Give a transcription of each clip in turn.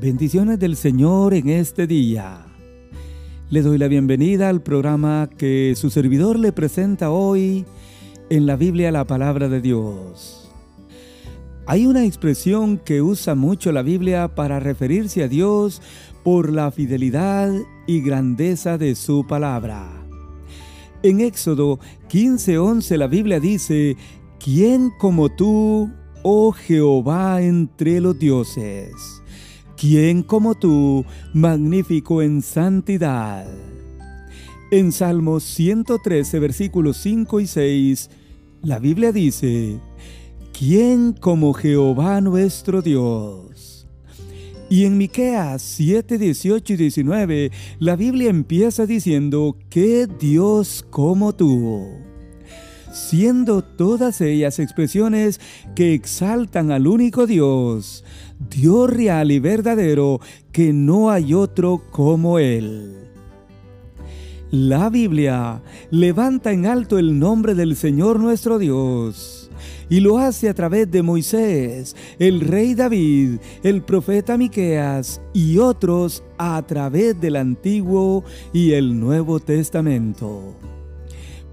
Bendiciones del Señor en este día. Le doy la bienvenida al programa que su servidor le presenta hoy en la Biblia la palabra de Dios. Hay una expresión que usa mucho la Biblia para referirse a Dios por la fidelidad y grandeza de su palabra. En Éxodo 15:11 la Biblia dice, ¿quién como tú, oh Jehová, entre los dioses? ¿Quién como tú, magnífico en santidad? En Salmos 113, versículos 5 y 6, la Biblia dice, ¿Quién como Jehová nuestro Dios? Y en Miqueas 7, 18 y 19, la Biblia empieza diciendo, ¿qué Dios como tú? Siendo todas ellas expresiones que exaltan al único Dios, Dios real y verdadero, que no hay otro como Él. La Biblia levanta en alto el nombre del Señor nuestro Dios y lo hace a través de Moisés, el rey David, el profeta Miqueas y otros a través del Antiguo y el Nuevo Testamento.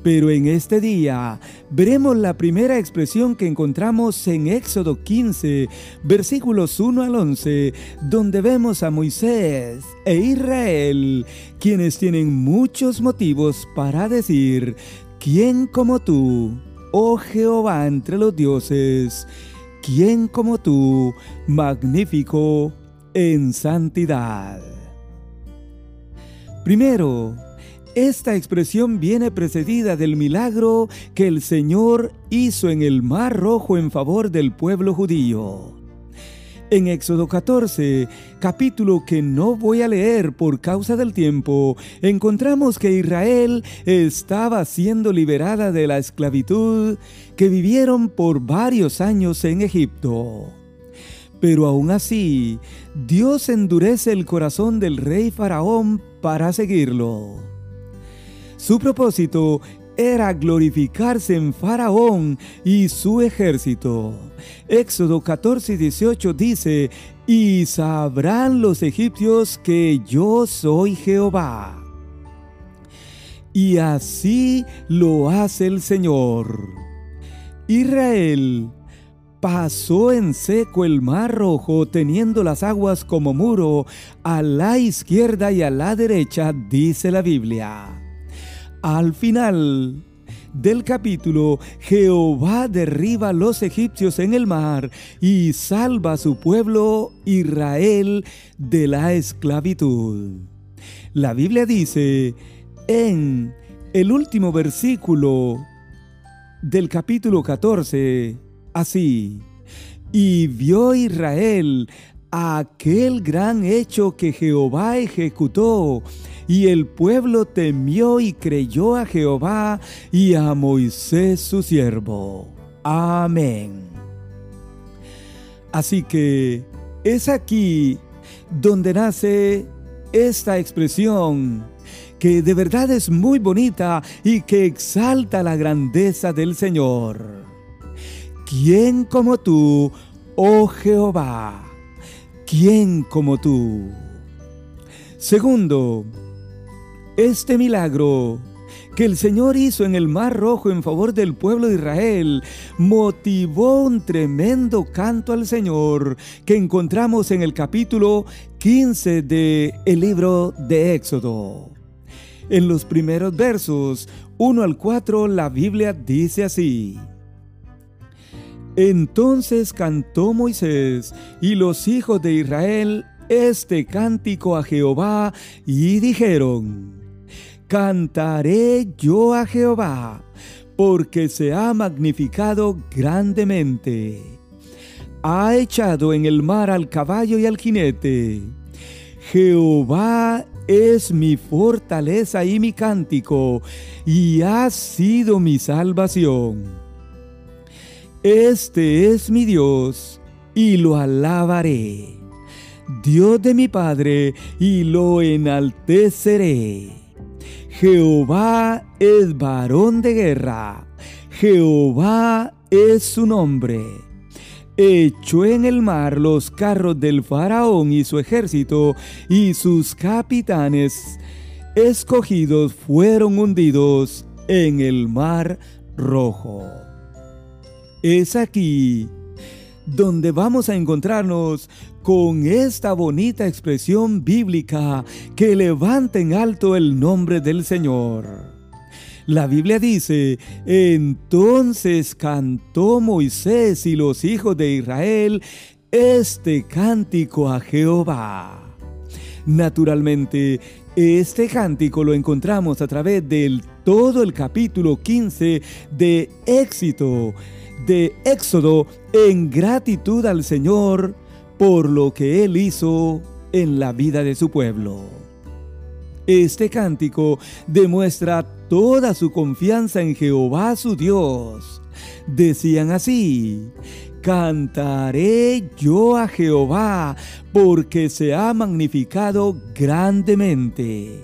Pero en este día veremos la primera expresión que encontramos en Éxodo 15, versículos 1 al 11, donde vemos a Moisés e Israel, quienes tienen muchos motivos para decir, ¿quién como tú, oh Jehová entre los dioses? ¿Quién como tú, magnífico en santidad? Primero, esta expresión viene precedida del milagro que el Señor hizo en el Mar Rojo en favor del pueblo judío. En Éxodo 14, capítulo que no voy a leer por causa del tiempo, encontramos que Israel estaba siendo liberada de la esclavitud que vivieron por varios años en Egipto. Pero aún así, Dios endurece el corazón del rey Faraón para seguirlo. Su propósito era glorificarse en Faraón y su ejército. Éxodo 14 y 18 dice, y sabrán los egipcios que yo soy Jehová. Y así lo hace el Señor. Israel pasó en seco el mar rojo teniendo las aguas como muro a la izquierda y a la derecha, dice la Biblia. Al final del capítulo, Jehová derriba a los egipcios en el mar y salva a su pueblo Israel de la esclavitud. La Biblia dice en el último versículo del capítulo 14, así, y vio Israel aquel gran hecho que Jehová ejecutó y el pueblo temió y creyó a Jehová y a Moisés su siervo. Amén. Así que es aquí donde nace esta expresión que de verdad es muy bonita y que exalta la grandeza del Señor. ¿Quién como tú, oh Jehová? ¿Quién como tú? Segundo, este milagro que el Señor hizo en el Mar Rojo en favor del pueblo de Israel motivó un tremendo canto al Señor que encontramos en el capítulo 15 del el libro de Éxodo. En los primeros versos 1 al 4 la Biblia dice así. Entonces cantó Moisés y los hijos de Israel este cántico a Jehová y dijeron, Cantaré yo a Jehová, porque se ha magnificado grandemente. Ha echado en el mar al caballo y al jinete. Jehová es mi fortaleza y mi cántico, y ha sido mi salvación. Este es mi Dios, y lo alabaré. Dios de mi Padre, y lo enalteceré. Jehová es varón de guerra, Jehová es su nombre. echó en el mar los carros del faraón y su ejército, y sus capitanes escogidos fueron hundidos en el mar rojo. Es aquí donde vamos a encontrarnos con esta bonita expresión bíblica que levanta en alto el nombre del Señor. La Biblia dice, entonces cantó Moisés y los hijos de Israel este cántico a Jehová. Naturalmente, este cántico lo encontramos a través del todo el capítulo 15 de Éxito, de Éxodo, en gratitud al Señor por lo que Él hizo en la vida de su pueblo. Este cántico demuestra toda su confianza en Jehová su Dios. Decían así, Cantaré yo a Jehová, porque se ha magnificado grandemente.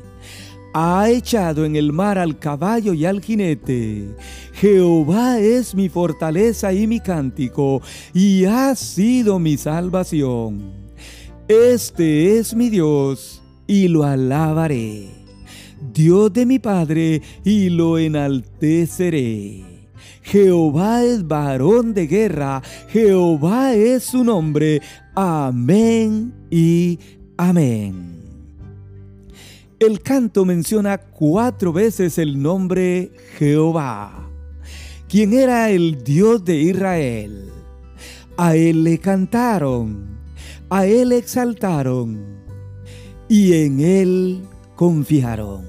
Ha echado en el mar al caballo y al jinete. Jehová es mi fortaleza y mi cántico, y ha sido mi salvación. Este es mi Dios, y lo alabaré. Dios de mi Padre, y lo enalteceré. Jehová es varón de guerra, Jehová es su nombre. Amén y amén. El canto menciona cuatro veces el nombre Jehová, quien era el Dios de Israel. A él le cantaron, a él exaltaron, y en él confiaron.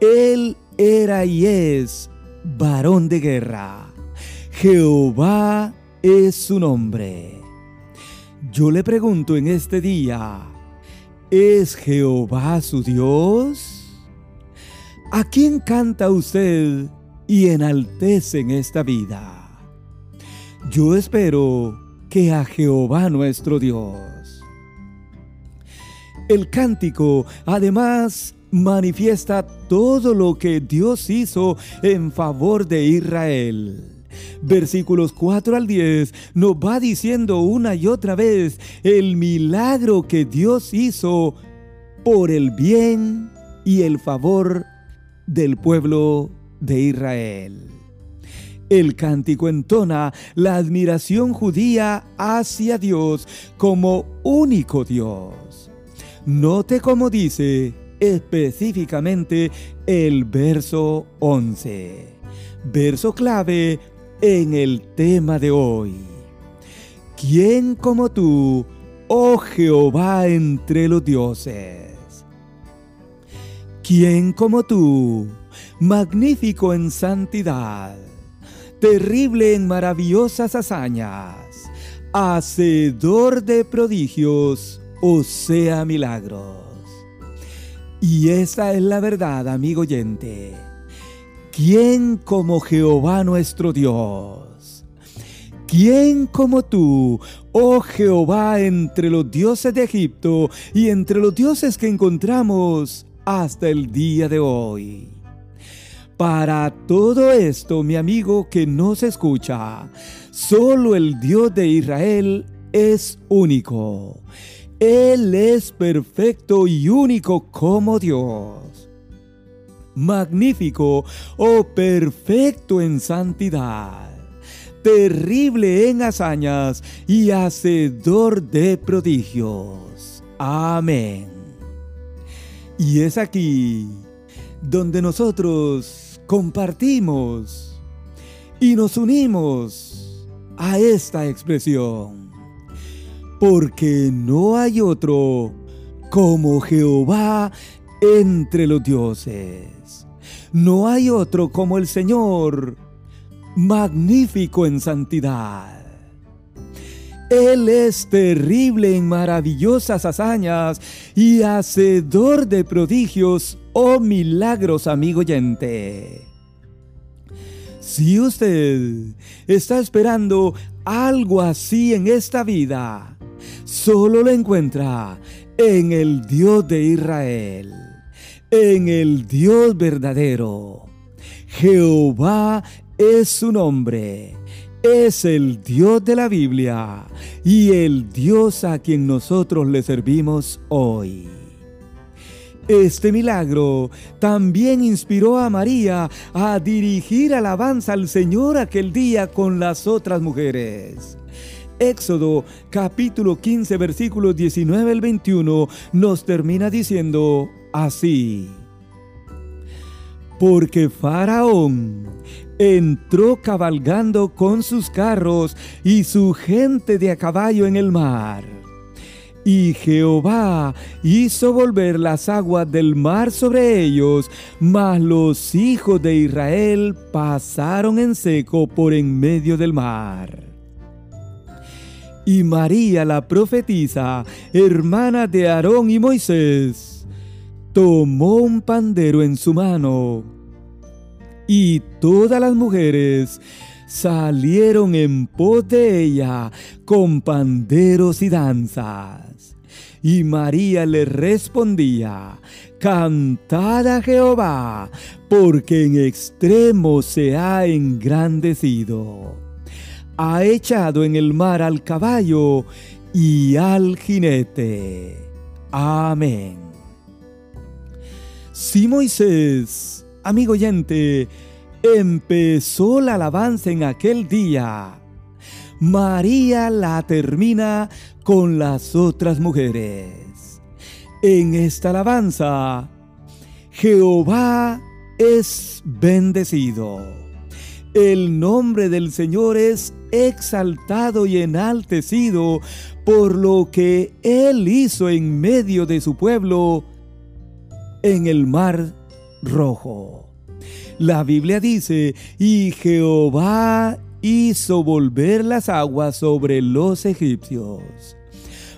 Él era y es varón de guerra. Jehová es su nombre. Yo le pregunto en este día, ¿es Jehová su Dios? ¿A quién canta usted y enaltece en esta vida? Yo espero que a Jehová nuestro Dios. El cántico además manifiesta todo lo que Dios hizo en favor de Israel. Versículos 4 al 10 nos va diciendo una y otra vez el milagro que Dios hizo por el bien y el favor del pueblo de Israel. El cántico entona la admiración judía hacia Dios como único Dios. Note cómo dice, específicamente el verso 11, verso clave en el tema de hoy. ¿Quién como tú, oh Jehová, entre los dioses? ¿Quién como tú, magnífico en santidad, terrible en maravillosas hazañas, hacedor de prodigios, o sea milagros? Y esa es la verdad, amigo oyente. ¿Quién como Jehová nuestro Dios? ¿Quién como tú, oh Jehová, entre los dioses de Egipto y entre los dioses que encontramos hasta el día de hoy? Para todo esto, mi amigo que nos escucha, solo el Dios de Israel es único él es perfecto y único como Dios. Magnífico o oh perfecto en santidad. Terrible en hazañas y hacedor de prodigios. Amén. Y es aquí donde nosotros compartimos y nos unimos a esta expresión porque no hay otro como Jehová entre los dioses. No hay otro como el Señor, magnífico en santidad. Él es terrible en maravillosas hazañas y hacedor de prodigios o oh milagros, amigo oyente. Si usted está esperando algo así en esta vida, solo lo encuentra en el Dios de Israel, en el Dios verdadero. Jehová es su nombre. es el Dios de la Biblia y el Dios a quien nosotros le servimos hoy. Este milagro también inspiró a María a dirigir alabanza al Señor aquel día con las otras mujeres. Éxodo capítulo 15 versículos 19 al 21 nos termina diciendo así. Porque Faraón entró cabalgando con sus carros y su gente de a caballo en el mar. Y Jehová hizo volver las aguas del mar sobre ellos, mas los hijos de Israel pasaron en seco por en medio del mar. Y María la profetisa, hermana de Aarón y Moisés, tomó un pandero en su mano y todas las mujeres salieron en pos de ella con panderos y danzas. Y María le respondía, Cantad a Jehová, porque en extremo se ha engrandecido. Ha echado en el mar al caballo y al jinete. Amén. Si Moisés amigo oyente, empezó la alabanza en aquel día. María la termina con las otras mujeres. En esta alabanza, Jehová es bendecido. El nombre del Señor es exaltado y enaltecido por lo que Él hizo en medio de su pueblo en el mar rojo. La Biblia dice, y Jehová hizo volver las aguas sobre los egipcios.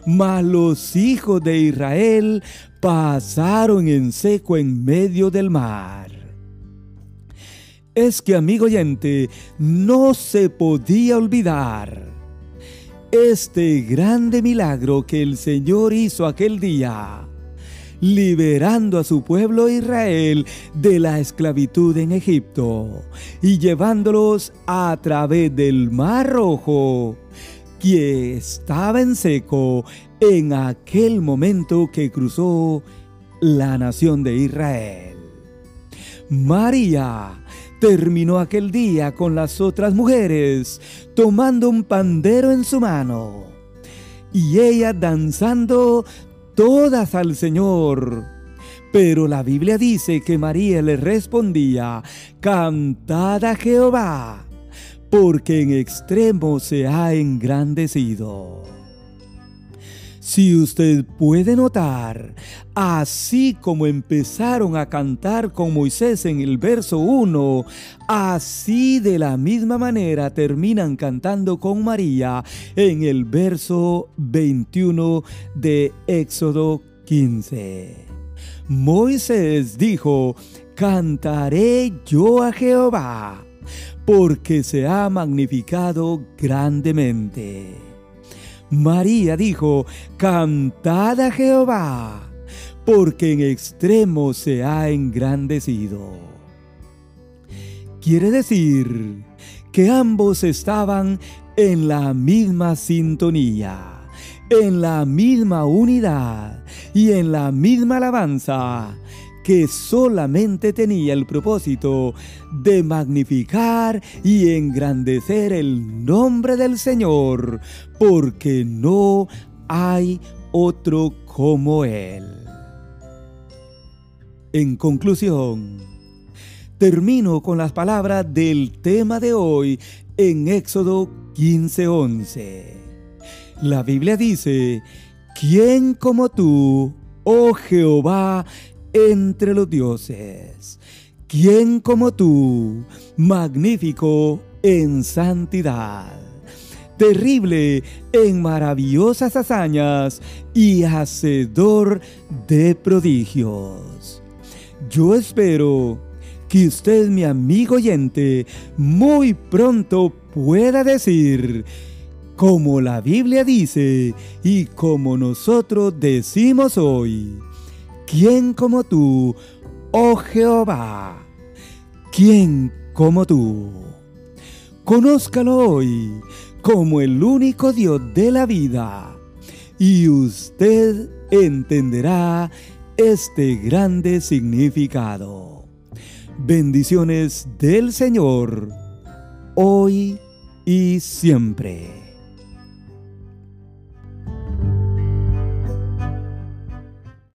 Mas los hijos de Israel pasaron en seco en medio del mar. Es que, amigo oyente, no se podía olvidar este grande milagro que el Señor hizo aquel día liberando a su pueblo Israel de la esclavitud en Egipto y llevándolos a través del Mar Rojo, que estaba en seco en aquel momento que cruzó la nación de Israel. María terminó aquel día con las otras mujeres, tomando un pandero en su mano, y ella danzando todas al Señor. Pero la Biblia dice que María le respondía, Cantad Jehová, porque en extremo se ha engrandecido. Si usted puede notar, así como empezaron a cantar con Moisés en el verso 1, así de la misma manera terminan cantando con María en el verso 21 de Éxodo 15. Moisés dijo, cantaré yo a Jehová, porque se ha magnificado grandemente. María dijo, Cantad a Jehová, porque en extremo se ha engrandecido. Quiere decir que ambos estaban en la misma sintonía, en la misma unidad y en la misma alabanza que solamente tenía el propósito de magnificar y engrandecer el nombre del Señor, porque no hay otro como Él. En conclusión, termino con las palabras del tema de hoy en Éxodo 15:11. La Biblia dice, ¿quién como tú, oh Jehová, entre los dioses. ¿Quién como tú, magnífico en santidad? terrible en maravillosas hazañas y hacedor de prodigios. Yo espero que usted, mi amigo oyente, muy pronto pueda decir, como la Biblia dice y como nosotros decimos hoy, ¿Quién como tú, oh Jehová? ¿Quién como tú? Conózcalo hoy como el único Dios de la vida y usted entenderá este grande significado. Bendiciones del Señor, hoy y siempre.